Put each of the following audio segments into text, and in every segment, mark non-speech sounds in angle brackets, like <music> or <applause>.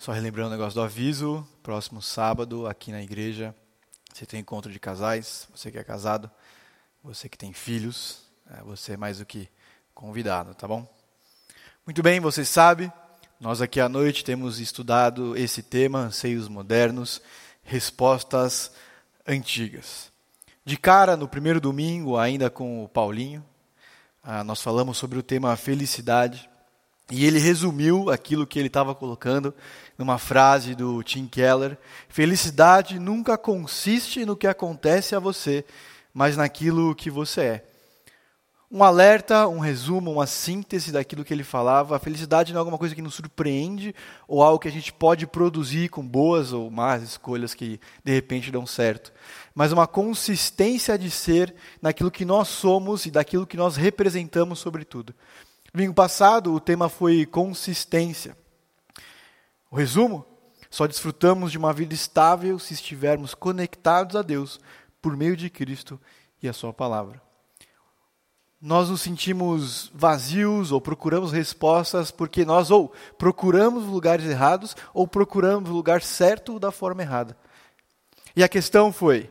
Só relembrando o negócio do aviso, próximo sábado, aqui na igreja, você tem encontro de casais, você que é casado, você que tem filhos, é, você é mais do que convidado, tá bom? Muito bem, você sabe, nós aqui à noite temos estudado esse tema, anseios modernos, respostas antigas. De cara, no primeiro domingo, ainda com o Paulinho, ah, nós falamos sobre o tema felicidade. E ele resumiu aquilo que ele estava colocando numa frase do Tim Keller: Felicidade nunca consiste no que acontece a você, mas naquilo que você é. Um alerta, um resumo, uma síntese daquilo que ele falava. A felicidade não é alguma coisa que nos surpreende ou algo que a gente pode produzir com boas ou más escolhas que de repente dão certo, mas uma consistência de ser naquilo que nós somos e daquilo que nós representamos, sobretudo. Domingo passado, o tema foi consistência. O resumo: só desfrutamos de uma vida estável se estivermos conectados a Deus por meio de Cristo e a Sua palavra nós nos sentimos vazios ou procuramos respostas porque nós ou procuramos lugares errados ou procuramos o lugar certo da forma errada. E a questão foi: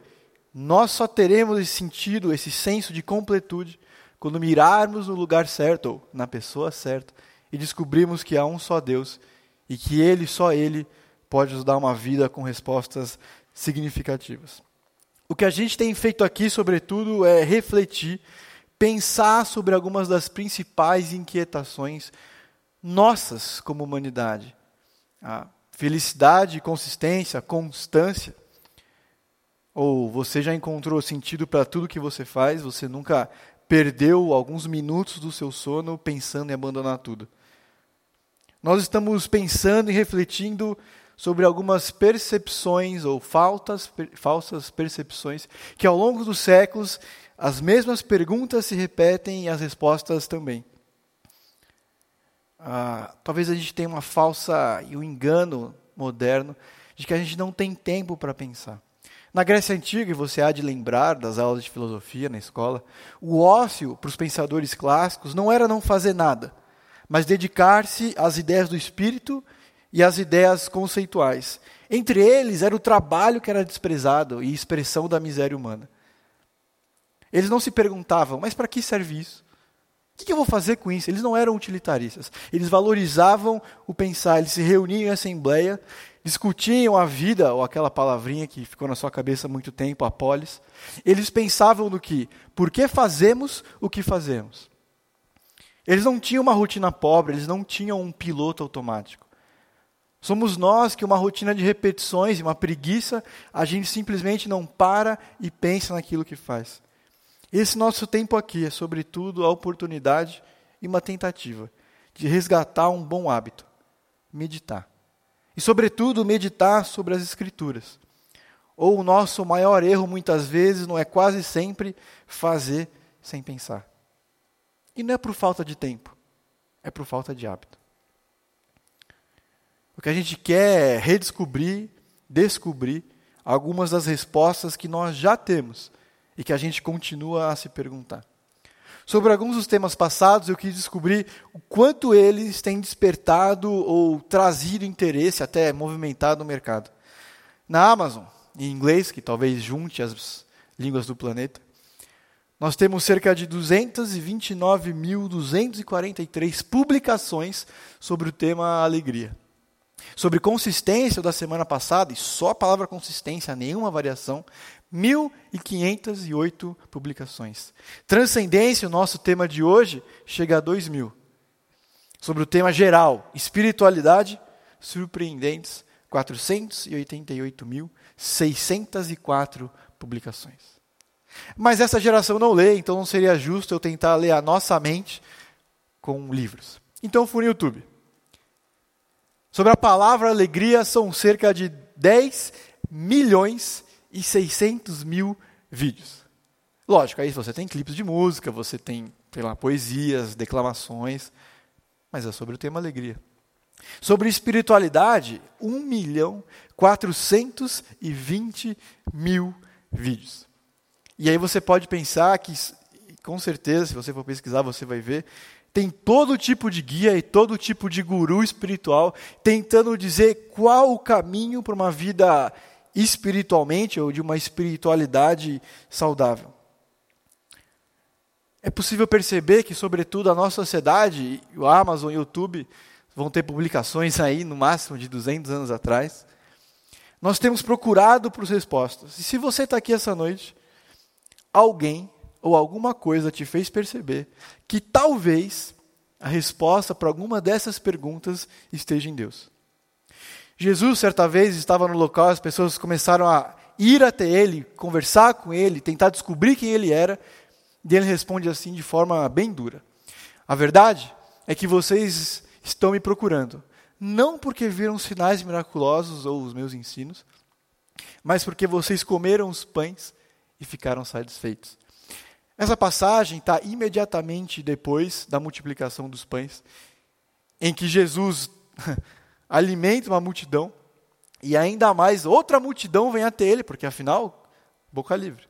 nós só teremos esse sentido, esse senso de completude, quando mirarmos no lugar certo ou na pessoa certa e descobrirmos que há um só Deus e que Ele, só Ele, pode nos dar uma vida com respostas significativas. O que a gente tem feito aqui, sobretudo, é refletir pensar sobre algumas das principais inquietações nossas como humanidade. A felicidade, consistência, constância. Ou você já encontrou sentido para tudo que você faz, você nunca perdeu alguns minutos do seu sono pensando em abandonar tudo. Nós estamos pensando e refletindo sobre algumas percepções ou faltas, falsas percepções que ao longo dos séculos as mesmas perguntas se repetem e as respostas também. Ah, talvez a gente tenha uma falsa e um engano moderno de que a gente não tem tempo para pensar. Na Grécia Antiga, e você há de lembrar das aulas de filosofia na escola, o ócio para os pensadores clássicos não era não fazer nada, mas dedicar-se às ideias do espírito e às ideias conceituais. Entre eles era o trabalho que era desprezado e expressão da miséria humana. Eles não se perguntavam, mas para que serve isso? O que eu vou fazer com isso? Eles não eram utilitaristas. Eles valorizavam o pensar, eles se reuniam em assembleia, discutiam a vida, ou aquela palavrinha que ficou na sua cabeça há muito tempo, a polis. Eles pensavam no que? Por que fazemos o que fazemos? Eles não tinham uma rotina pobre, eles não tinham um piloto automático. Somos nós que uma rotina de repetições e uma preguiça, a gente simplesmente não para e pensa naquilo que faz. Esse nosso tempo aqui é, sobretudo, a oportunidade e uma tentativa de resgatar um bom hábito: meditar. E, sobretudo, meditar sobre as Escrituras. Ou o nosso maior erro, muitas vezes, não é quase sempre fazer sem pensar. E não é por falta de tempo, é por falta de hábito. O que a gente quer é redescobrir, descobrir algumas das respostas que nós já temos e que a gente continua a se perguntar. Sobre alguns dos temas passados, eu quis descobrir o quanto eles têm despertado ou trazido interesse, até movimentado o mercado. Na Amazon, em inglês, que talvez junte as línguas do planeta, nós temos cerca de 229.243 publicações sobre o tema alegria. Sobre consistência da semana passada, e só a palavra consistência, nenhuma variação, 1.508 publicações. Transcendência, o nosso tema de hoje, chega a 2.000. Sobre o tema geral, espiritualidade, surpreendentes, 488.604 publicações. Mas essa geração não lê, então não seria justo eu tentar ler a nossa mente com livros. Então fui no YouTube. Sobre a palavra alegria, são cerca de 10 milhões e 600 mil vídeos. Lógico, aí você tem clipes de música, você tem, sei lá, poesias, declamações, mas é sobre o tema alegria. Sobre espiritualidade, 1 milhão 420 mil vídeos. E aí você pode pensar que, com certeza, se você for pesquisar, você vai ver, Tem todo tipo de guia e todo tipo de guru espiritual tentando dizer qual o caminho para uma vida espiritualmente ou de uma espiritualidade saudável. É possível perceber que, sobretudo, a nossa sociedade, o Amazon e o YouTube, vão ter publicações aí no máximo de 200 anos atrás. Nós temos procurado por respostas. E se você está aqui essa noite, alguém ou alguma coisa te fez perceber que talvez a resposta para alguma dessas perguntas esteja em Deus. Jesus, certa vez, estava no local, as pessoas começaram a ir até ele, conversar com ele, tentar descobrir quem ele era, e ele responde assim de forma bem dura: A verdade é que vocês estão me procurando, não porque viram sinais miraculosos ou os meus ensinos, mas porque vocês comeram os pães e ficaram satisfeitos. Essa passagem está imediatamente depois da multiplicação dos pães, em que Jesus <laughs> alimenta uma multidão e ainda mais outra multidão vem até ele, porque afinal, boca livre.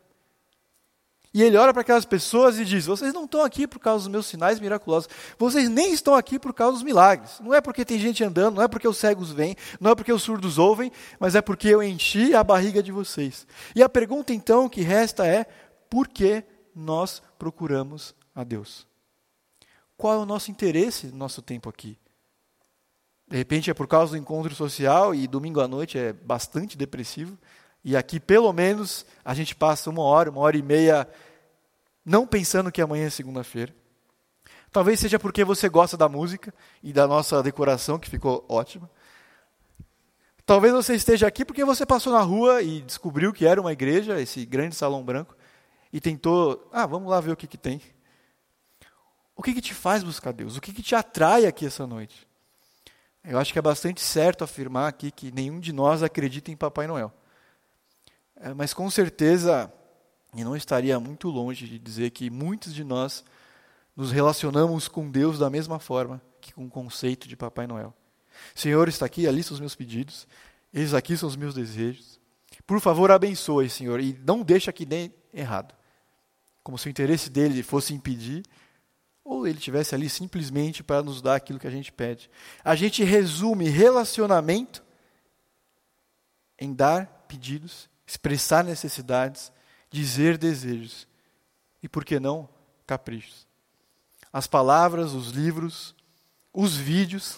E ele olha para aquelas pessoas e diz: Vocês não estão aqui por causa dos meus sinais miraculosos, vocês nem estão aqui por causa dos milagres. Não é porque tem gente andando, não é porque os cegos vêm, não é porque os surdos ouvem, mas é porque eu enchi a barriga de vocês. E a pergunta então que resta é: por que nós procuramos a Deus? Qual é o nosso interesse no nosso tempo aqui? De repente é por causa do encontro social e domingo à noite é bastante depressivo. E aqui, pelo menos, a gente passa uma hora, uma hora e meia, não pensando que amanhã é segunda-feira. Talvez seja porque você gosta da música e da nossa decoração, que ficou ótima. Talvez você esteja aqui porque você passou na rua e descobriu que era uma igreja, esse grande salão branco, e tentou, ah, vamos lá ver o que, que tem. O que, que te faz buscar Deus? O que, que te atrai aqui essa noite? Eu acho que é bastante certo afirmar aqui que nenhum de nós acredita em Papai Noel. É, mas com certeza, e não estaria muito longe de dizer que muitos de nós nos relacionamos com Deus da mesma forma que com o conceito de Papai Noel. Senhor, está aqui, ali são os meus pedidos, eis aqui são os meus desejos. Por favor, abençoe, Senhor, e não deixa que nem errado. Como se o interesse dele fosse impedir ou ele tivesse ali simplesmente para nos dar aquilo que a gente pede. A gente resume relacionamento em dar pedidos, expressar necessidades, dizer desejos e, por que não, caprichos. As palavras, os livros, os vídeos,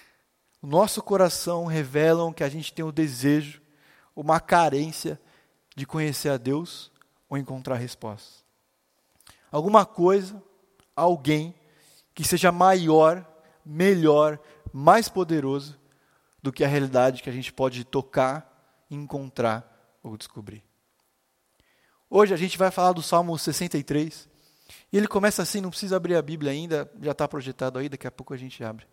<laughs> o nosso coração revelam que a gente tem o desejo, uma carência de conhecer a Deus ou encontrar respostas. Alguma coisa alguém que seja maior, melhor, mais poderoso do que a realidade que a gente pode tocar, encontrar ou descobrir. Hoje a gente vai falar do Salmo 63. E ele começa assim, não precisa abrir a Bíblia ainda, já está projetado aí, daqui a pouco a gente abre.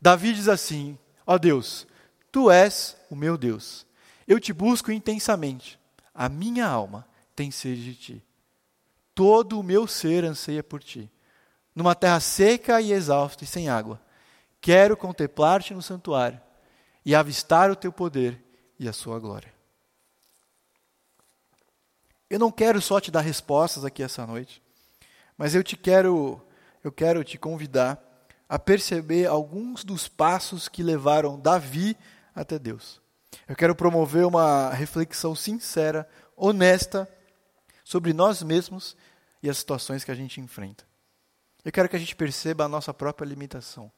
Davi diz assim: Ó Deus, tu és o meu Deus. Eu te busco intensamente. A minha alma tem sede de ti todo o meu ser anseia por ti. Numa terra seca e exausta e sem água, quero contemplar-te no santuário e avistar o teu poder e a sua glória. Eu não quero só te dar respostas aqui essa noite, mas eu te quero, eu quero te convidar a perceber alguns dos passos que levaram Davi até Deus. Eu quero promover uma reflexão sincera, honesta sobre nós mesmos e as situações que a gente enfrenta. Eu quero que a gente perceba a nossa própria limitação,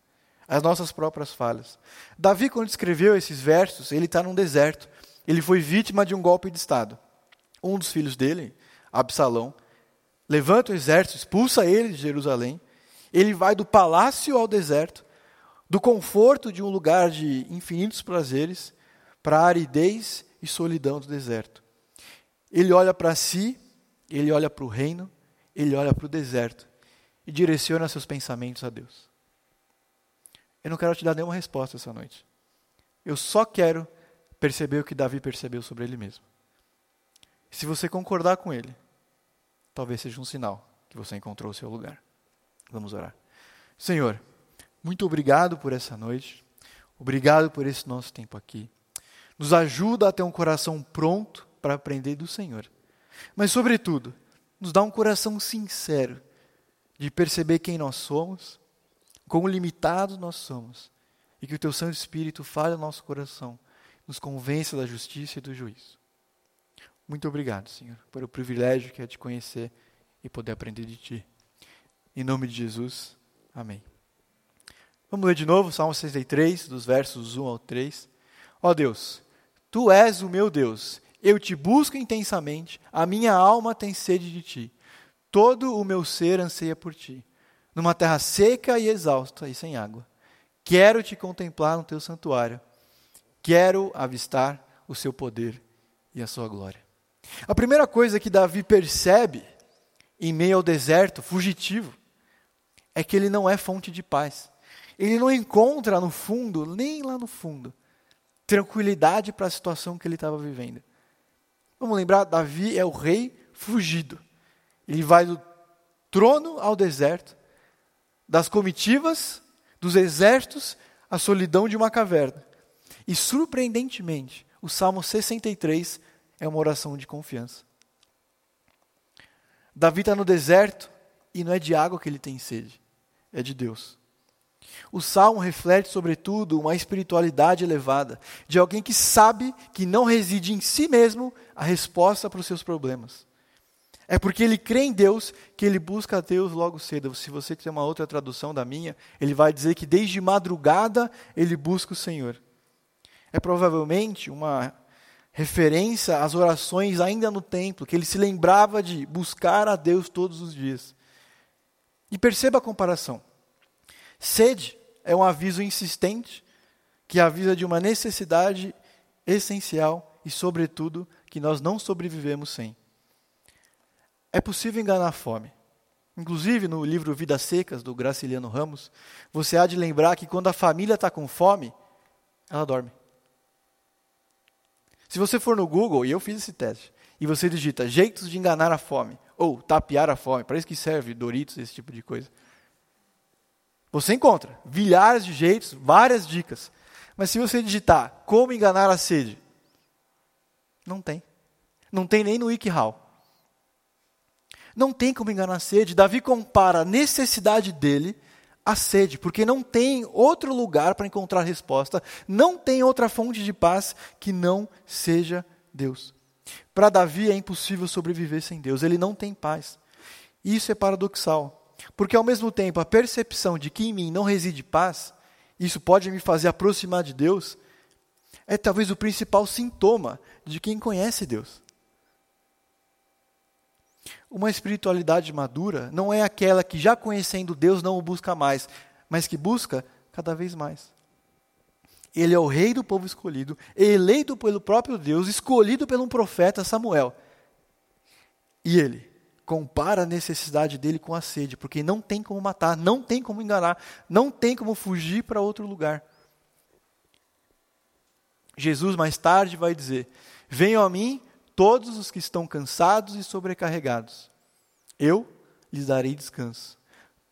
as nossas próprias falhas. Davi, quando escreveu esses versos, ele está num deserto. Ele foi vítima de um golpe de Estado. Um dos filhos dele, Absalão, levanta o exército, expulsa ele de Jerusalém. Ele vai do palácio ao deserto, do conforto de um lugar de infinitos prazeres, para a aridez e solidão do deserto. Ele olha para si, ele olha para o reino, ele olha para o deserto e direciona seus pensamentos a Deus. Eu não quero te dar nenhuma resposta essa noite. Eu só quero perceber o que Davi percebeu sobre ele mesmo. Se você concordar com ele, talvez seja um sinal que você encontrou o seu lugar. Vamos orar. Senhor, muito obrigado por essa noite. Obrigado por esse nosso tempo aqui. Nos ajuda a ter um coração pronto para aprender do Senhor. Mas, sobretudo, nos dá um coração sincero de perceber quem nós somos, quão limitados nós somos, e que o Teu Santo Espírito fale ao nosso coração, nos convença da justiça e do juízo. Muito obrigado, Senhor, pelo privilégio que é te conhecer e poder aprender de Ti. Em nome de Jesus, amém. Vamos ler de novo Salmo 63, dos versos 1 ao 3. Ó Deus, Tu és o meu Deus, eu te busco intensamente, a minha alma tem sede de Ti, todo o meu ser anseia por Ti, numa terra seca e exausta e sem água. Quero te contemplar no Teu santuário, quero avistar o Seu poder e a Sua glória. A primeira coisa que Davi percebe em meio ao deserto fugitivo é que ele não é fonte de paz. Ele não encontra no fundo, nem lá no fundo, tranquilidade para a situação que ele estava vivendo. Vamos lembrar, Davi é o rei fugido. Ele vai do trono ao deserto, das comitivas, dos exércitos, à solidão de uma caverna. E surpreendentemente, o Salmo 63 é uma oração de confiança. Davi está no deserto e não é de água que ele tem sede, é de Deus. O salmo reflete, sobretudo, uma espiritualidade elevada, de alguém que sabe que não reside em si mesmo a resposta para os seus problemas. É porque ele crê em Deus que ele busca a Deus logo cedo. Se você tem uma outra tradução da minha, ele vai dizer que desde madrugada ele busca o Senhor. É provavelmente uma referência às orações ainda no templo, que ele se lembrava de buscar a Deus todos os dias. E perceba a comparação. Sede é um aviso insistente que avisa de uma necessidade essencial e, sobretudo, que nós não sobrevivemos sem. É possível enganar a fome. Inclusive, no livro Vidas Secas, do Graciliano Ramos, você há de lembrar que quando a família está com fome, ela dorme. Se você for no Google, e eu fiz esse teste, e você digita jeitos de enganar a fome, ou tapear a fome, para isso que serve Doritos, esse tipo de coisa. Você encontra milhares de jeitos, várias dicas. Mas se você digitar como enganar a sede, não tem. Não tem nem no WikiHow. Não tem como enganar a sede. Davi compara a necessidade dele a sede, porque não tem outro lugar para encontrar resposta, não tem outra fonte de paz que não seja Deus. Para Davi é impossível sobreviver sem Deus, ele não tem paz. Isso é paradoxal, porque ao mesmo tempo a percepção de que em mim não reside paz, isso pode me fazer aproximar de Deus, é talvez o principal sintoma de quem conhece Deus. Uma espiritualidade madura não é aquela que, já conhecendo Deus, não o busca mais, mas que busca cada vez mais. Ele é o rei do povo escolhido, eleito pelo próprio Deus, escolhido pelo um profeta Samuel. E ele compara a necessidade dele com a sede, porque não tem como matar, não tem como enganar, não tem como fugir para outro lugar. Jesus mais tarde vai dizer: Venham a mim todos os que estão cansados e sobrecarregados. Eu lhes darei descanso.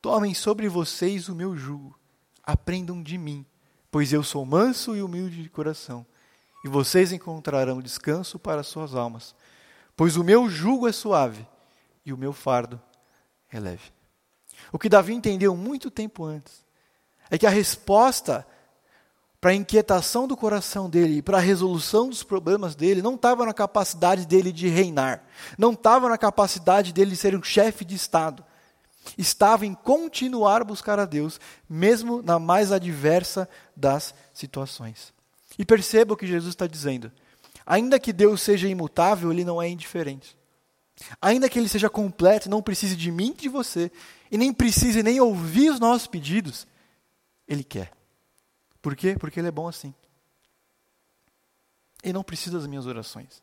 Tomem sobre vocês o meu jugo. Aprendam de mim, pois eu sou manso e humilde de coração. E vocês encontrarão descanso para suas almas. Pois o meu jugo é suave e o meu fardo é leve. O que Davi entendeu muito tempo antes é que a resposta para a inquietação do coração dele e para a resolução dos problemas dele, não estava na capacidade dele de reinar, não estava na capacidade dele de ser um chefe de Estado. Estava em continuar a buscar a Deus, mesmo na mais adversa das situações. E perceba o que Jesus está dizendo. Ainda que Deus seja imutável, ele não é indiferente. Ainda que ele seja completo, não precise de mim e de você, e nem precise nem ouvir os nossos pedidos, ele quer. Por quê? Porque Ele é bom assim. Ele não precisa das minhas orações.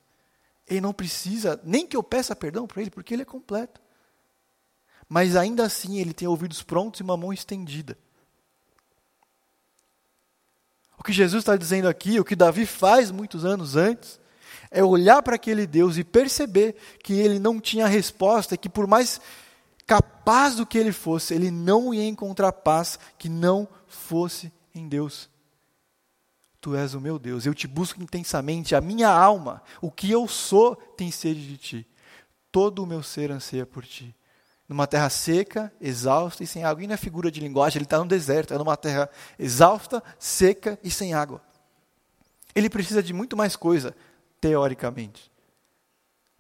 Ele não precisa nem que eu peça perdão para Ele, porque Ele é completo. Mas ainda assim Ele tem ouvidos prontos e uma mão estendida. O que Jesus está dizendo aqui, o que Davi faz muitos anos antes, é olhar para aquele Deus e perceber que ele não tinha resposta, que por mais capaz do que ele fosse, ele não ia encontrar paz que não fosse em Deus. Tu és o meu Deus, eu te busco intensamente, a minha alma, o que eu sou, tem sede de ti. Todo o meu ser anseia por ti. numa terra seca, exausta e sem água. E não é figura de linguagem, ele está no deserto, é numa terra exausta, seca e sem água. Ele precisa de muito mais coisa, teoricamente.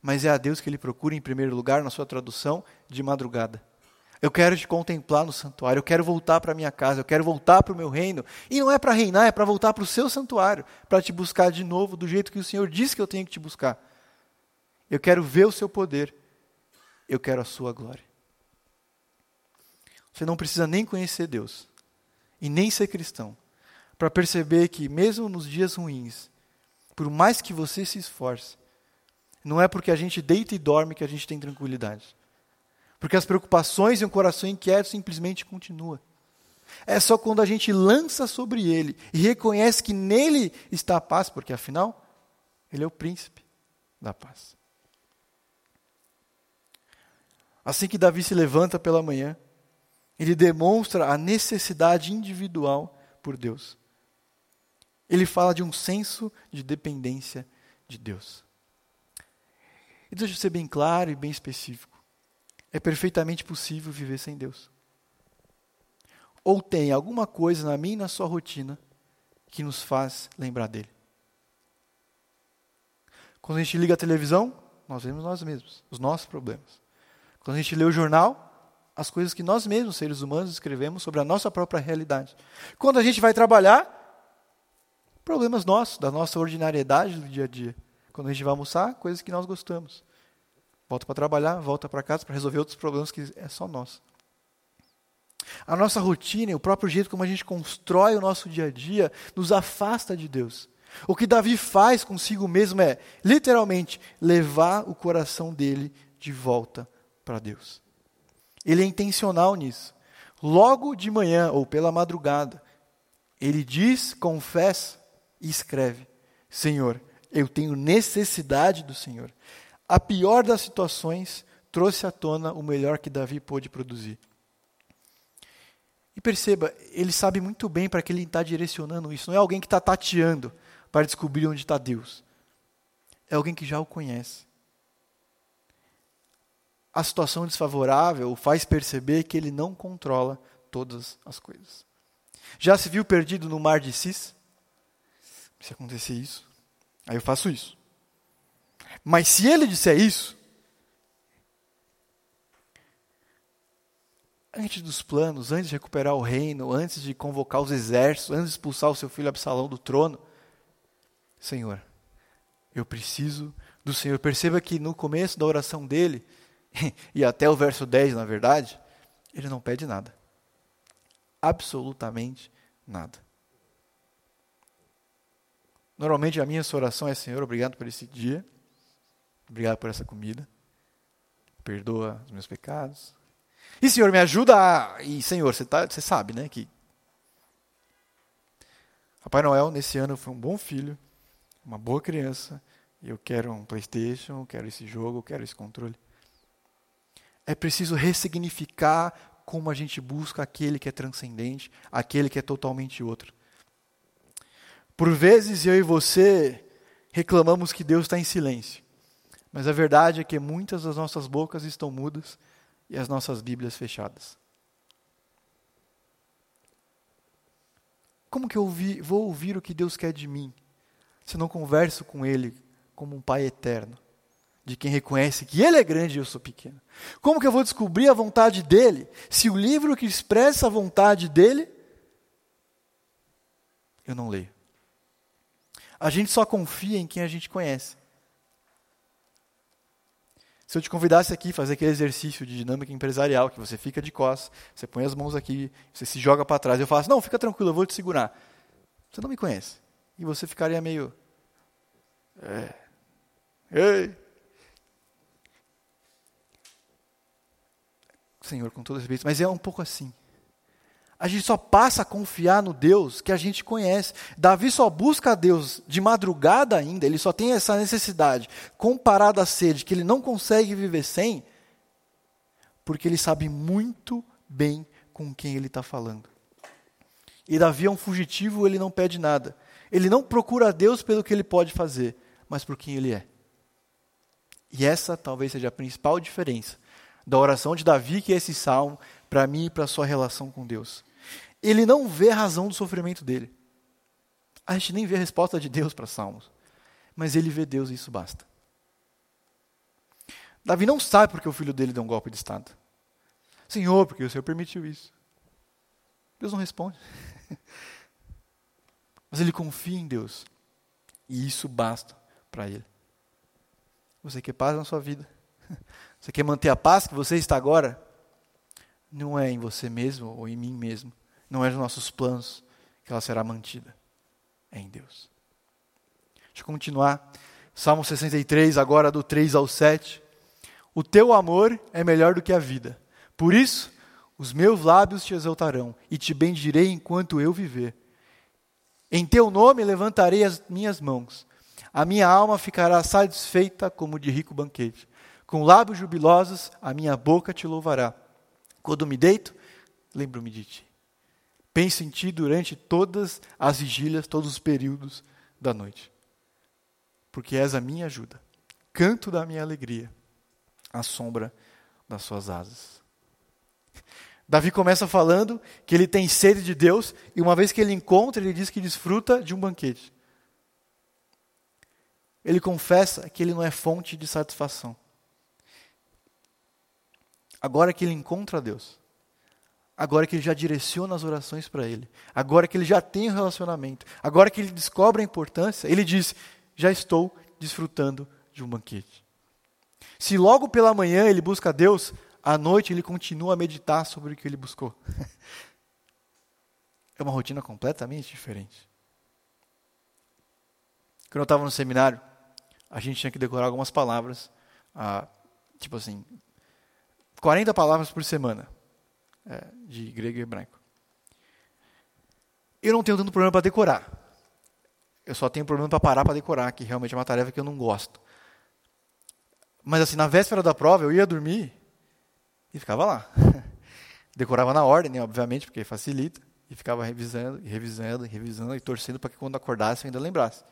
Mas é a Deus que ele procura em primeiro lugar, na sua tradução, de madrugada. Eu quero te contemplar no santuário, eu quero voltar para minha casa, eu quero voltar para o meu reino. E não é para reinar, é para voltar para o seu santuário, para te buscar de novo do jeito que o Senhor disse que eu tenho que te buscar. Eu quero ver o seu poder, eu quero a sua glória. Você não precisa nem conhecer Deus e nem ser cristão para perceber que, mesmo nos dias ruins, por mais que você se esforce, não é porque a gente deita e dorme que a gente tem tranquilidade. Porque as preocupações e um coração inquieto simplesmente continuam. É só quando a gente lança sobre ele e reconhece que nele está a paz, porque afinal, ele é o príncipe da paz. Assim que Davi se levanta pela manhã, ele demonstra a necessidade individual por Deus. Ele fala de um senso de dependência de Deus. E deixa eu ser bem claro e bem específico. É perfeitamente possível viver sem Deus. Ou tem alguma coisa na minha e na sua rotina que nos faz lembrar dele. Quando a gente liga a televisão, nós vemos nós mesmos, os nossos problemas. Quando a gente lê o jornal, as coisas que nós mesmos, seres humanos, escrevemos sobre a nossa própria realidade. Quando a gente vai trabalhar, problemas nossos, da nossa ordinariedade do dia a dia. Quando a gente vai almoçar, coisas que nós gostamos. Volta para trabalhar, volta para casa para resolver outros problemas que é só nós. A nossa rotina, o próprio jeito como a gente constrói o nosso dia a dia, nos afasta de Deus. O que Davi faz consigo mesmo é, literalmente, levar o coração dele de volta para Deus. Ele é intencional nisso. Logo de manhã ou pela madrugada, ele diz, confessa e escreve: Senhor, eu tenho necessidade do Senhor. A pior das situações trouxe à tona o melhor que Davi pôde produzir. E perceba, ele sabe muito bem para que ele está direcionando isso. Não é alguém que está tateando para descobrir onde está Deus. É alguém que já o conhece a situação desfavorável o faz perceber que ele não controla todas as coisas. Já se viu perdido no mar de Cis? Se acontecer isso, aí eu faço isso. Mas se ele disser isso, antes dos planos, antes de recuperar o reino, antes de convocar os exércitos, antes de expulsar o seu filho Absalão do trono, Senhor, eu preciso do Senhor. Perceba que no começo da oração dele, <laughs> e até o verso 10, na verdade, ele não pede nada. Absolutamente nada. Normalmente a minha oração é: Senhor, obrigado por esse dia, obrigado por essa comida, perdoa os meus pecados. E Senhor, me ajuda a. E Senhor, você, tá, você sabe, né, que. Papai Noel, nesse ano, foi um bom filho, uma boa criança, e eu quero um PlayStation, eu quero esse jogo, eu quero esse controle. É preciso ressignificar como a gente busca aquele que é transcendente, aquele que é totalmente outro. Por vezes eu e você reclamamos que Deus está em silêncio, mas a verdade é que muitas das nossas bocas estão mudas e as nossas Bíblias fechadas. Como que eu vou ouvir o que Deus quer de mim se não converso com Ele como um Pai eterno? de quem reconhece que Ele é grande e eu sou pequeno. Como que eu vou descobrir a vontade dEle se o livro que expressa a vontade dEle eu não leio? A gente só confia em quem a gente conhece. Se eu te convidasse aqui fazer aquele exercício de dinâmica empresarial, que você fica de costas, você põe as mãos aqui, você se joga para trás, eu faço, não, fica tranquilo, eu vou te segurar. Você não me conhece. E você ficaria meio. É, ei, Senhor, com todo respeito, mas é um pouco assim. A gente só passa a confiar no Deus que a gente conhece. Davi só busca a Deus de madrugada ainda, ele só tem essa necessidade, comparada à sede, que ele não consegue viver sem, porque ele sabe muito bem com quem ele está falando. E Davi é um fugitivo, ele não pede nada. Ele não procura a Deus pelo que ele pode fazer, mas por quem ele é. E essa talvez seja a principal diferença da oração de Davi, que é esse salmo, para mim e para a sua relação com Deus. Ele não vê a razão do sofrimento dele. A gente nem vê a resposta de Deus para salmos. Mas ele vê Deus e isso basta. Davi não sabe porque o filho dele deu um golpe de Estado. Senhor, porque o Senhor permitiu isso. Deus não responde. <laughs> Mas ele confia em Deus. E isso basta para ele. Você quer paz na sua vida? <laughs> Você quer manter a paz que você está agora? Não é em você mesmo ou em mim mesmo. Não é nos nossos planos que ela será mantida. É em Deus. Deixa eu continuar. Salmo 63, agora do 3 ao 7. O teu amor é melhor do que a vida. Por isso, os meus lábios te exaltarão e te bendirei enquanto eu viver. Em teu nome levantarei as minhas mãos. A minha alma ficará satisfeita como de rico banquete. Com lábios jubilosos, a minha boca te louvará. Quando me deito, lembro-me de ti. Penso em ti durante todas as vigílias, todos os períodos da noite. Porque és a minha ajuda. Canto da minha alegria, à sombra das suas asas. Davi começa falando que ele tem sede de Deus, e uma vez que ele encontra, ele diz que desfruta de um banquete. Ele confessa que ele não é fonte de satisfação. Agora que ele encontra Deus, agora que ele já direciona as orações para ele, agora que ele já tem o um relacionamento, agora que ele descobre a importância, ele diz: Já estou desfrutando de um banquete. Se logo pela manhã ele busca Deus, à noite ele continua a meditar sobre o que ele buscou. <laughs> é uma rotina completamente diferente. Quando eu estava no seminário, a gente tinha que decorar algumas palavras, ah, tipo assim, 40 palavras por semana, é, de grego e hebraico. Eu não tenho tanto problema para decorar. Eu só tenho problema para parar para decorar, que realmente é uma tarefa que eu não gosto. Mas assim, na véspera da prova, eu ia dormir e ficava lá. <laughs> Decorava na ordem, né, obviamente, porque facilita. E ficava revisando, e revisando, e revisando, e torcendo para que quando acordasse eu ainda lembrasse.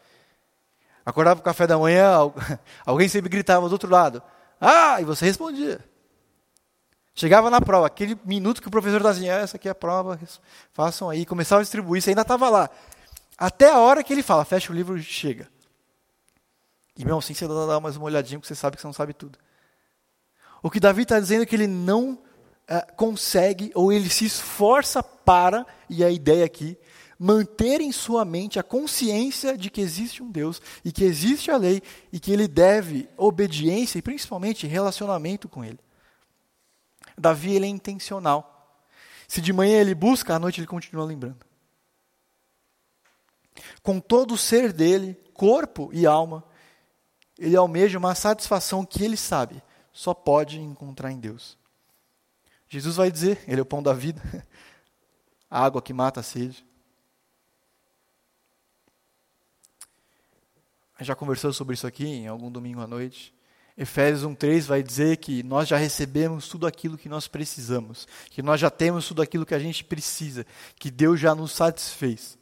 Acordava para o café da manhã, <laughs> alguém sempre gritava do outro lado. Ah! E você respondia. Chegava na prova, aquele minuto que o professor dizia, assim, ah, essa aqui é a prova, façam aí. Começava a distribuir, você ainda estava lá. Até a hora que ele fala, fecha o livro e chega. E mesmo assim você dá mais uma olhadinha, porque você sabe que você não sabe tudo. O que Davi está dizendo é que ele não é, consegue, ou ele se esforça para, e a ideia aqui, manter em sua mente a consciência de que existe um Deus e que existe a lei e que ele deve obediência e principalmente relacionamento com ele. Davi ele é intencional. Se de manhã ele busca, à noite ele continua lembrando. Com todo o ser dele, corpo e alma, ele almeja uma satisfação que ele sabe só pode encontrar em Deus. Jesus vai dizer: Ele é o pão da vida, <laughs> a água que mata a sede. Já conversou sobre isso aqui em algum domingo à noite. Efésios 1:3 vai dizer que nós já recebemos tudo aquilo que nós precisamos, que nós já temos tudo aquilo que a gente precisa, que Deus já nos satisfez.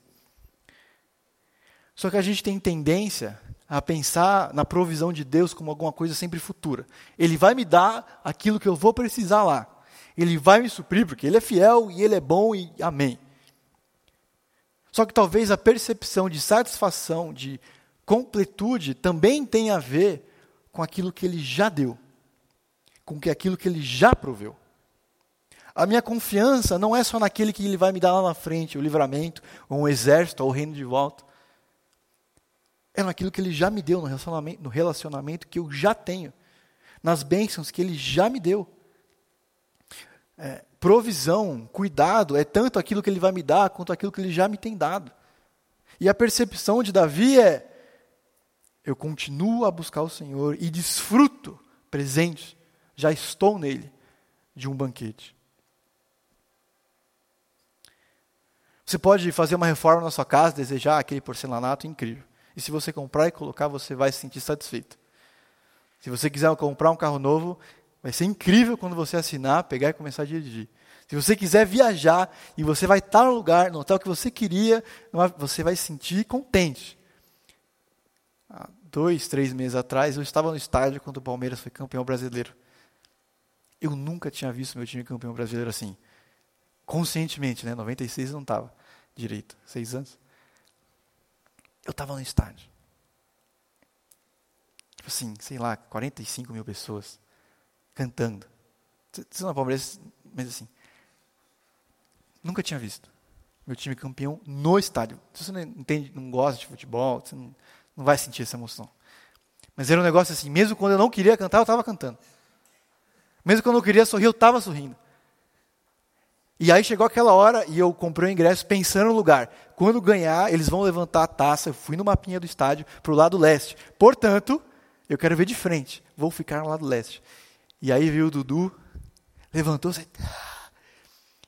Só que a gente tem tendência a pensar na provisão de Deus como alguma coisa sempre futura. Ele vai me dar aquilo que eu vou precisar lá. Ele vai me suprir, porque Ele é fiel e Ele é bom e amém. Só que talvez a percepção de satisfação, de completude, também tenha a ver com aquilo que Ele já deu, com aquilo que Ele já proveu. A minha confiança não é só naquele que Ele vai me dar lá na frente, o livramento, ou um exército, ou o reino de volta é naquilo que Ele já me deu, no relacionamento, no relacionamento que eu já tenho, nas bênçãos que Ele já me deu. É, provisão, cuidado, é tanto aquilo que Ele vai me dar quanto aquilo que Ele já me tem dado. E a percepção de Davi é: eu continuo a buscar o Senhor e desfruto presente, já estou nele, de um banquete. Você pode fazer uma reforma na sua casa, desejar aquele porcelanato incrível. E se você comprar e colocar, você vai se sentir satisfeito. Se você quiser comprar um carro novo, vai ser incrível quando você assinar, pegar e começar a dirigir. Se você quiser viajar e você vai estar no lugar, no hotel que você queria, você vai se sentir contente. Dois, três meses atrás, eu estava no estádio quando o Palmeiras foi campeão brasileiro. Eu nunca tinha visto meu time campeão brasileiro assim. Conscientemente, né? 96 eu não estava direito. Seis anos. Eu estava no estádio. Tipo assim, sei lá, 45 mil pessoas cantando. Você não é palmeirense, mas assim. Nunca tinha visto meu time campeão no estádio. Se você não entende, não gosta de futebol, você não, não vai sentir essa emoção. Mas era um negócio assim, mesmo quando eu não queria cantar, eu estava cantando. Mesmo quando eu queria sorrir, eu estava sorrindo. E aí chegou aquela hora e eu comprei o ingresso pensando no lugar. Quando ganhar, eles vão levantar a taça. Eu fui no mapinha do estádio para o lado leste. Portanto, eu quero ver de frente. Vou ficar no lado leste. E aí viu o Dudu, levantou-se.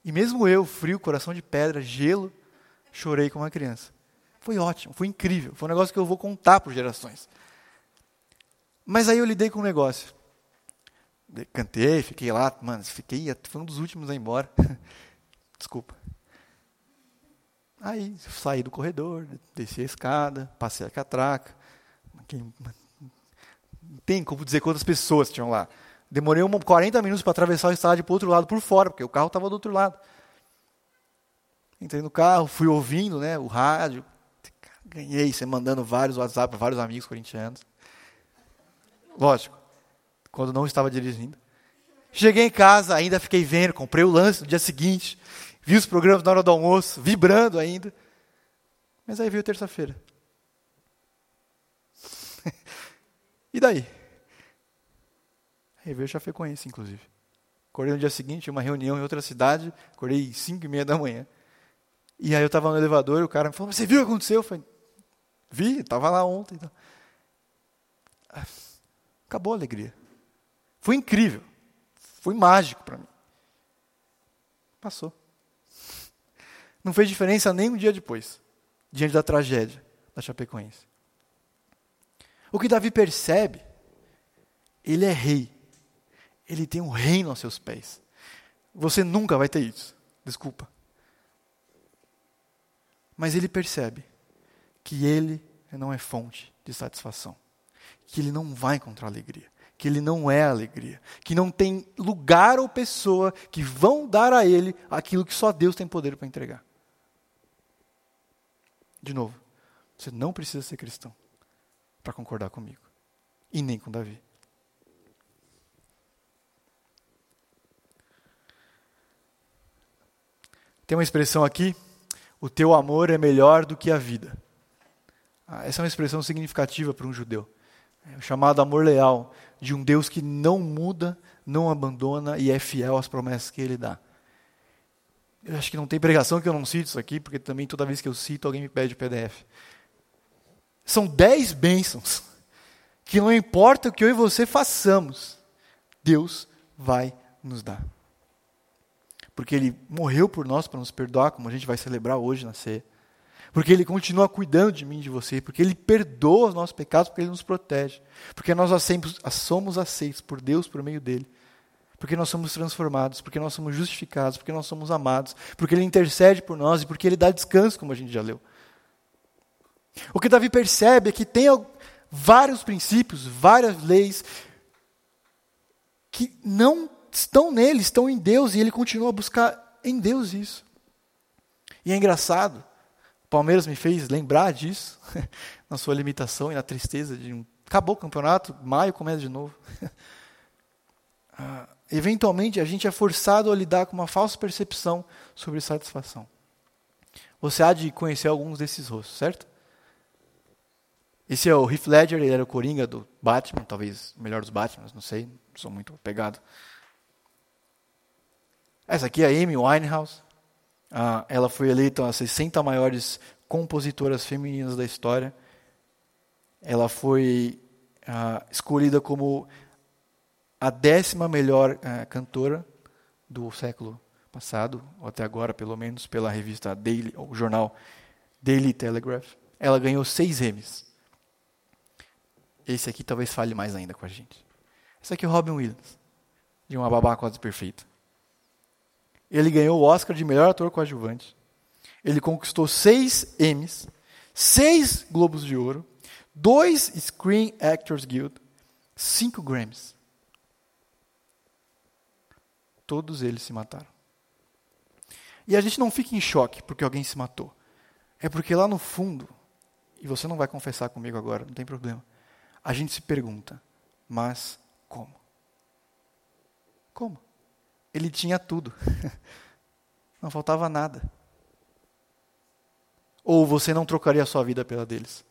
E mesmo eu, frio, coração de pedra, gelo, chorei como uma criança. Foi ótimo, foi incrível. Foi um negócio que eu vou contar por gerações. Mas aí eu lidei com um negócio. Cantei, fiquei lá, mano, fiquei, foi um dos últimos a ir embora. <laughs> Desculpa. Aí saí do corredor, desci a escada, passei a catraca. Não tem como dizer quantas pessoas tinham lá. Demorei um, 40 minutos para atravessar o estádio para o outro lado por fora, porque o carro estava do outro lado. Entrei no carro, fui ouvindo né, o rádio. Ganhei, você mandando vários WhatsApp para vários amigos corintianos. Lógico, quando não estava dirigindo. Cheguei em casa, ainda fiquei vendo, comprei o lance no dia seguinte, vi os programas na hora do almoço, vibrando ainda. Mas aí veio terça-feira. <laughs> e daí? Aí veio Chapecoense, inclusive. Acordei no dia seguinte, uma reunião em outra cidade, acordei cinco e meia da manhã. E aí eu estava no elevador e o cara me falou, você viu o que aconteceu? Eu falei, vi, estava lá ontem. Então. Acabou a alegria. Foi incrível. Foi mágico para mim. Passou. Não fez diferença nem um dia depois, diante da tragédia da Chapecoense. O que Davi percebe, ele é rei. Ele tem um reino aos seus pés. Você nunca vai ter isso. Desculpa. Mas ele percebe que ele não é fonte de satisfação que ele não vai encontrar alegria, que ele não é alegria, que não tem lugar ou pessoa que vão dar a ele aquilo que só Deus tem poder para entregar. De novo, você não precisa ser cristão para concordar comigo, e nem com Davi. Tem uma expressão aqui: o teu amor é melhor do que a vida. Ah, essa é uma expressão significativa para um judeu. É o chamado amor leal de um Deus que não muda, não abandona e é fiel às promessas que ele dá. Eu acho que não tem pregação que eu não cite isso aqui, porque também toda vez que eu cito alguém me pede o PDF. São dez bênçãos que não importa o que eu e você façamos, Deus vai nos dar. Porque Ele morreu por nós para nos perdoar, como a gente vai celebrar hoje na ceia porque Ele continua cuidando de mim e de você, porque Ele perdoa os nossos pecados, porque Ele nos protege, porque nós somos aceitos por Deus por meio dEle, porque nós somos transformados, porque nós somos justificados, porque nós somos amados, porque Ele intercede por nós e porque Ele dá descanso, como a gente já leu. O que Davi percebe é que tem vários princípios, várias leis, que não estão nele, estão em Deus, e ele continua a buscar em Deus isso. E é engraçado, Palmeiras me fez lembrar disso, <laughs> na sua limitação e na tristeza de um. Acabou o campeonato, maio começa de novo. <laughs> ah, eventualmente, a gente é forçado a lidar com uma falsa percepção sobre satisfação. Você há de conhecer alguns desses rostos, certo? Esse é o Heath Ledger, ele era o Coringa do Batman, talvez o melhor dos Batman, não sei, sou muito apegado. Essa aqui é a Amy Winehouse. Ah, ela foi eleita as 60 maiores compositoras femininas da história. Ela foi ah, escolhida como a décima melhor ah, cantora do século passado, ou até agora, pelo menos, pela revista Daily, o jornal Daily Telegraph. Ela ganhou seis Emmys. Esse aqui talvez fale mais ainda com a gente. Esse aqui é o Robin Williams, de uma babá quase perfeita. Ele ganhou o Oscar de melhor ator coadjuvante. Ele conquistou seis Emmys, seis Globos de Ouro, dois Screen Actors Guild, cinco Grammys. Todos eles se mataram. E a gente não fica em choque porque alguém se matou. É porque lá no fundo, e você não vai confessar comigo agora, não tem problema, a gente se pergunta: mas como? Como? Ele tinha tudo. <laughs> não faltava nada. Ou você não trocaria a sua vida pela deles?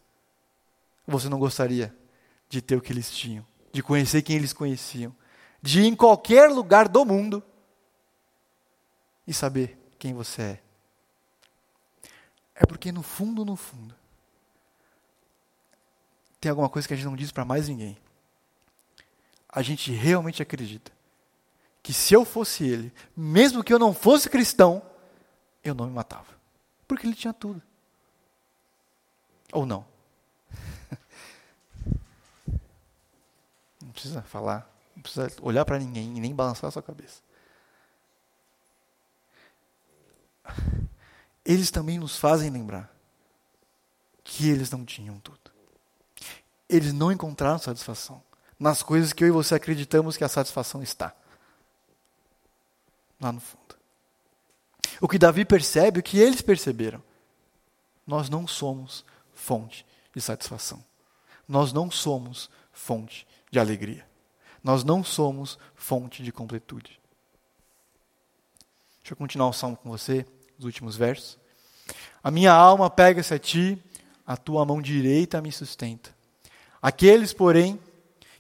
Você não gostaria de ter o que eles tinham, de conhecer quem eles conheciam, de ir em qualquer lugar do mundo e saber quem você é? É porque no fundo, no fundo, tem alguma coisa que a gente não diz para mais ninguém. A gente realmente acredita que se eu fosse ele, mesmo que eu não fosse cristão, eu não me matava. Porque ele tinha tudo. Ou não? <laughs> Não precisa falar, não precisa olhar para ninguém e nem balançar a sua cabeça. Eles também nos fazem lembrar que eles não tinham tudo. Eles não encontraram satisfação nas coisas que eu e você acreditamos que a satisfação está. Lá no fundo. O que Davi percebe, o que eles perceberam, nós não somos fonte de satisfação. Nós não somos fonte de alegria. Nós não somos fonte de completude. Deixa eu continuar o salmo com você, os últimos versos. A minha alma pega-se a ti, a tua mão direita me sustenta. Aqueles, porém,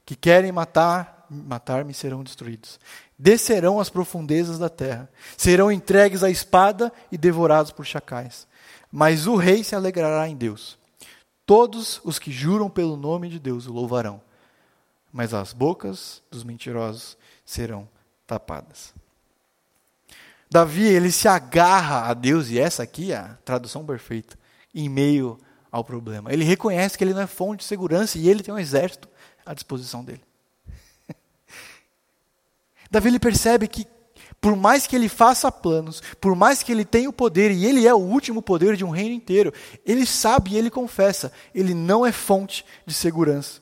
que querem matar, matar-me serão destruídos. Descerão às profundezas da terra, serão entregues à espada e devorados por chacais. Mas o rei se alegrará em Deus. Todos os que juram pelo nome de Deus o louvarão, mas as bocas dos mentirosos serão tapadas. Davi, ele se agarra a Deus, e essa aqui é a tradução perfeita, em meio ao problema. Ele reconhece que ele não é fonte de segurança e ele tem um exército à disposição dele. Davi ele percebe que por mais que ele faça planos, por mais que ele tenha o poder, e ele é o último poder de um reino inteiro, ele sabe e ele confessa, ele não é fonte de segurança.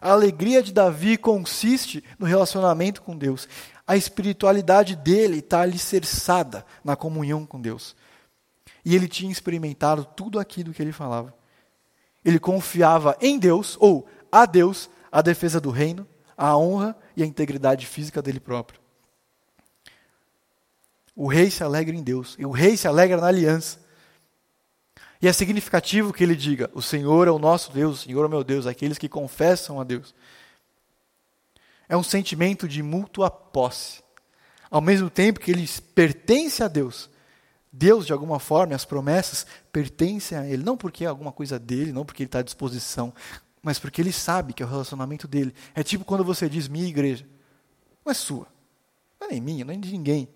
A alegria de Davi consiste no relacionamento com Deus. A espiritualidade dele está alicerçada na comunhão com Deus. E ele tinha experimentado tudo aquilo que ele falava. Ele confiava em Deus, ou a Deus, a defesa do reino, a honra e a integridade física dele próprio. O rei se alegra em Deus, e o rei se alegra na aliança. E é significativo que ele diga: O Senhor é o nosso Deus, o Senhor é o meu Deus, aqueles que confessam a Deus. É um sentimento de mútua posse. Ao mesmo tempo que ele pertence a Deus, Deus, de alguma forma, as promessas pertencem a Ele. Não porque é alguma coisa dele, não porque Ele está à disposição, mas porque Ele sabe que é o relacionamento dele. É tipo quando você diz minha igreja. Não é sua. Não é nem minha, não é de ninguém.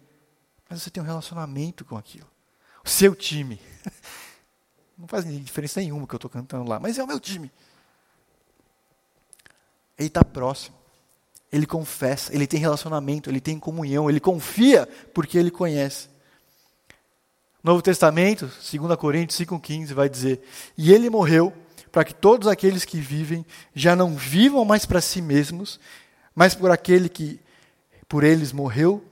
Mas você tem um relacionamento com aquilo. O seu time. <laughs> Não faz diferença nenhuma que eu estou cantando lá, mas é o meu time. Ele está próximo. Ele confessa, ele tem relacionamento, ele tem comunhão, ele confia porque ele conhece. Novo Testamento, 2 Coríntios 5,15, vai dizer: E ele morreu para que todos aqueles que vivem já não vivam mais para si mesmos, mas por aquele que por eles morreu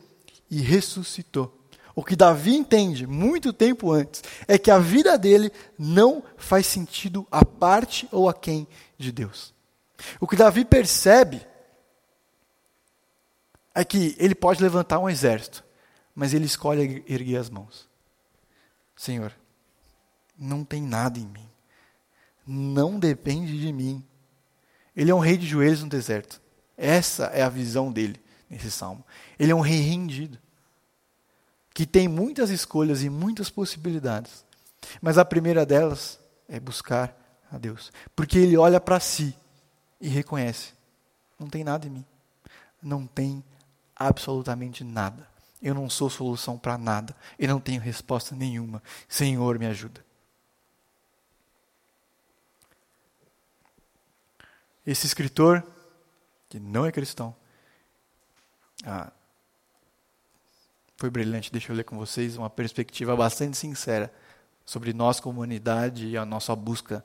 e ressuscitou. O que Davi entende muito tempo antes é que a vida dele não faz sentido a parte ou a quem de Deus. O que Davi percebe é que ele pode levantar um exército, mas ele escolhe erguer as mãos. Senhor, não tem nada em mim. Não depende de mim. Ele é um rei de joelhos no deserto. Essa é a visão dele nesse salmo. Ele é um rei rendido que tem muitas escolhas e muitas possibilidades. Mas a primeira delas é buscar a Deus. Porque ele olha para si e reconhece: não tem nada em mim. Não tem absolutamente nada. Eu não sou solução para nada. Eu não tenho resposta nenhuma. Senhor, me ajuda. Esse escritor, que não é cristão, ah, foi brilhante. Deixa eu ler com vocês uma perspectiva bastante sincera sobre nós, comunidade, e a nossa busca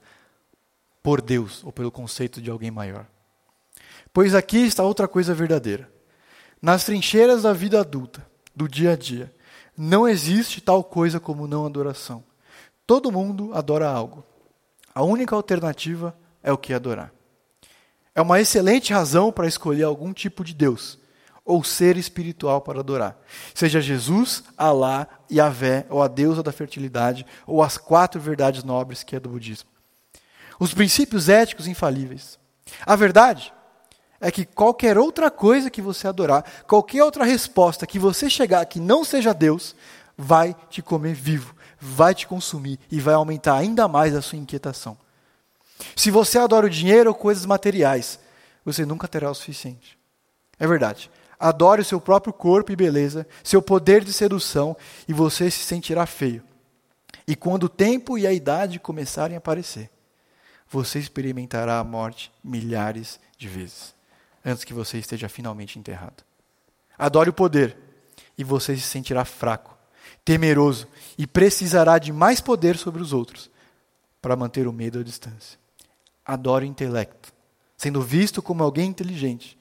por Deus ou pelo conceito de alguém maior. Pois aqui está outra coisa verdadeira. Nas trincheiras da vida adulta, do dia a dia. Não existe tal coisa como não adoração. Todo mundo adora algo. A única alternativa é o que adorar. É uma excelente razão para escolher algum tipo de Deus ou ser espiritual para adorar. Seja Jesus, Alá, Yahvé, ou a deusa da fertilidade, ou as quatro verdades nobres que é do budismo. Os princípios éticos infalíveis. A verdade é que qualquer outra coisa que você adorar, qualquer outra resposta que você chegar que não seja Deus, vai te comer vivo, vai te consumir e vai aumentar ainda mais a sua inquietação. Se você adora o dinheiro ou coisas materiais, você nunca terá o suficiente. É verdade. Adore o seu próprio corpo e beleza, seu poder de sedução, e você se sentirá feio. E quando o tempo e a idade começarem a aparecer, você experimentará a morte milhares de vezes, antes que você esteja finalmente enterrado. Adore o poder, e você se sentirá fraco, temeroso, e precisará de mais poder sobre os outros para manter o medo à distância. Adore o intelecto, sendo visto como alguém inteligente,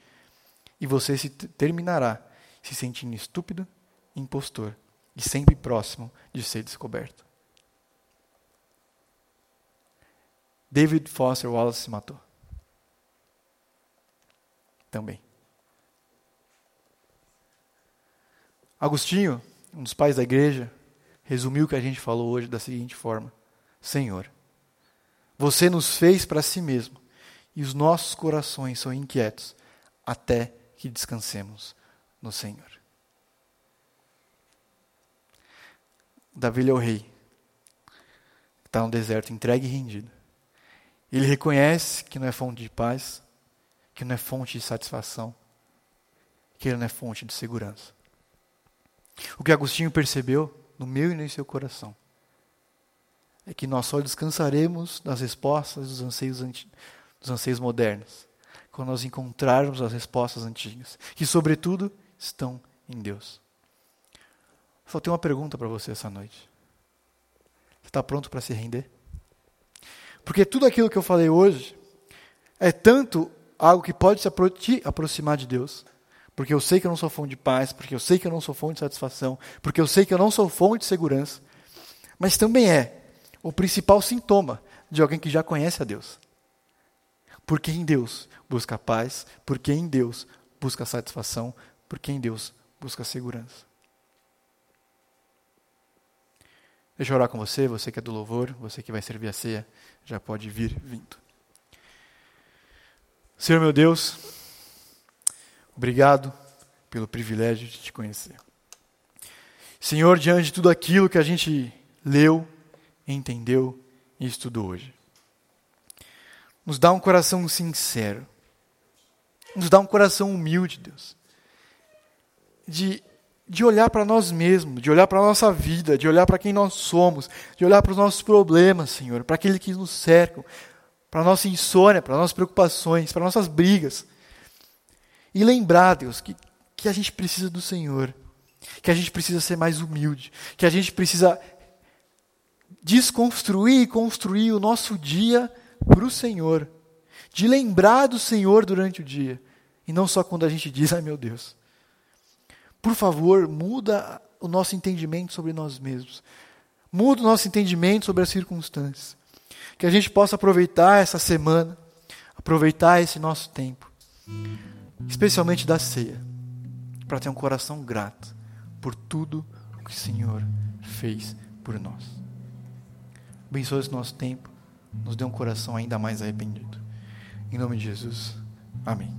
e você se terminará se sentindo estúpido, impostor e sempre próximo de ser descoberto. David Foster Wallace se matou. Também. Agostinho, um dos pais da igreja, resumiu o que a gente falou hoje da seguinte forma: Senhor, você nos fez para si mesmo, e os nossos corações são inquietos até que descansemos no Senhor. Davi é o rei, está no deserto, entregue e rendido. Ele reconhece que não é fonte de paz, que não é fonte de satisfação, que ele não é fonte de segurança. O que Agostinho percebeu no meu e no seu coração é que nós só descansaremos das respostas dos anseios, dos anseios modernos quando nós encontrarmos as respostas antigas, que, sobretudo, estão em Deus. Só tenho uma pergunta para você essa noite. Você está pronto para se render? Porque tudo aquilo que eu falei hoje é tanto algo que pode te aproximar de Deus, porque eu sei que eu não sou fonte de paz, porque eu sei que eu não sou fonte de satisfação, porque eu sei que eu não sou fonte de segurança, mas também é o principal sintoma de alguém que já conhece a Deus. Porque em Deus busca paz, porque em Deus busca satisfação, porque em Deus busca segurança. Deixa eu orar com você, você que é do louvor, você que vai servir a ceia, já pode vir vindo. Senhor meu Deus, obrigado pelo privilégio de te conhecer. Senhor, diante de tudo aquilo que a gente leu, entendeu e estudou hoje, nos dá um coração sincero, nos dá um coração humilde, Deus. De, de olhar para nós mesmos, de olhar para a nossa vida, de olhar para quem nós somos, de olhar para os nossos problemas, Senhor, para aqueles que nos cercam, para a nossa insônia, para as nossas preocupações, para as nossas brigas. E lembrar, Deus, que, que a gente precisa do Senhor, que a gente precisa ser mais humilde, que a gente precisa desconstruir e construir o nosso dia para o Senhor de lembrar do Senhor durante o dia, e não só quando a gente diz, <laughs> ai meu Deus. Por favor, muda o nosso entendimento sobre nós mesmos. Muda o nosso entendimento sobre as circunstâncias. Que a gente possa aproveitar essa semana, aproveitar esse nosso tempo, especialmente da ceia, para ter um coração grato por tudo o que o Senhor fez por nós. Abençoe esse nosso tempo, nos dê um coração ainda mais arrependido. Em nome de Jesus. Amém.